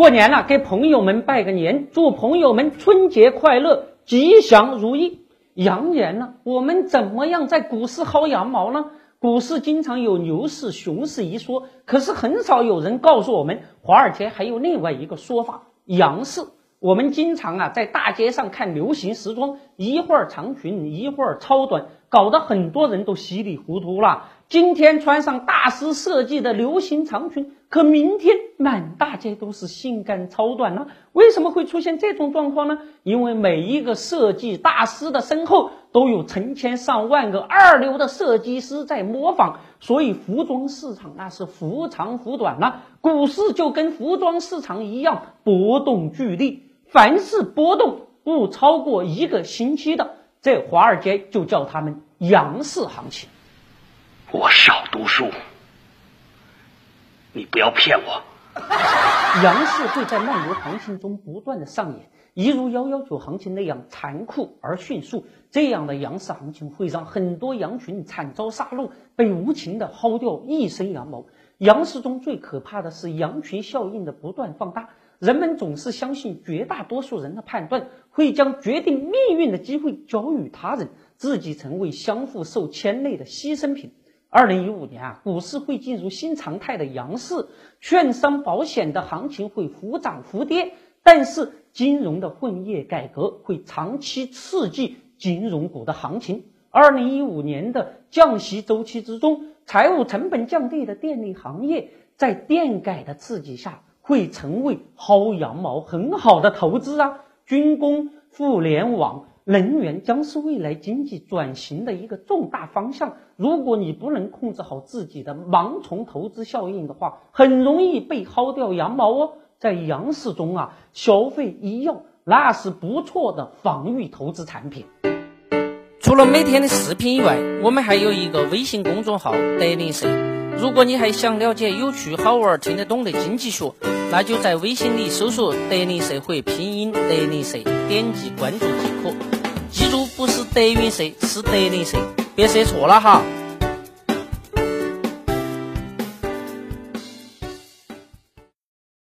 过年了，给朋友们拜个年，祝朋友们春节快乐，吉祥如意。羊年呢，我们怎么样在股市薅羊毛呢？股市经常有牛市、熊市一说，可是很少有人告诉我们，华尔街还有另外一个说法——羊市。我们经常啊在大街上看流行时装，一会儿长裙，一会儿超短，搞得很多人都稀里糊涂了。今天穿上大师设计的流行长裙，可明天满大街都是性感超短呢？为什么会出现这种状况呢？因为每一个设计大师的身后都有成千上万个二流的设计师在模仿，所以服装市场那是忽长忽短了。股市就跟服装市场一样，波动剧烈。凡是波动不超过一个星期的，在华尔街就叫他们羊市行情。我少读书，你不要骗我。羊市会在漫游行情中不断的上演，一如幺幺九行情那样残酷而迅速。这样的羊市行情会让很多羊群惨遭杀戮，被无情的薅掉一身羊毛。羊市中最可怕的是羊群效应的不断放大。人们总是相信绝大多数人的判断，会将决定命运的机会交予他人，自己成为相互受牵累的牺牲品。二零一五年啊，股市会进入新常态的阳市，券商、保险的行情会忽涨忽跌，但是金融的混业改革会长期刺激金融股的行情。二零一五年的降息周期之中，财务成本降低的电力行业，在电改的刺激下。会成为薅羊毛很好的投资啊！军工、互联网、能源将是未来经济转型的一个重大方向。如果你不能控制好自己的盲从投资效应的话，很容易被薅掉羊毛哦。在羊市中啊，消费、医药那是不错的防御投资产品。除了每天的视频以外，我们还有一个微信公众号“德林社”。如果你还想了解有趣、好玩、听得懂的经济学，那就在微信里搜索“德林社”或拼音“德林社”，点击关注即可。记住，不是德云社，是德林社，别设错了哈。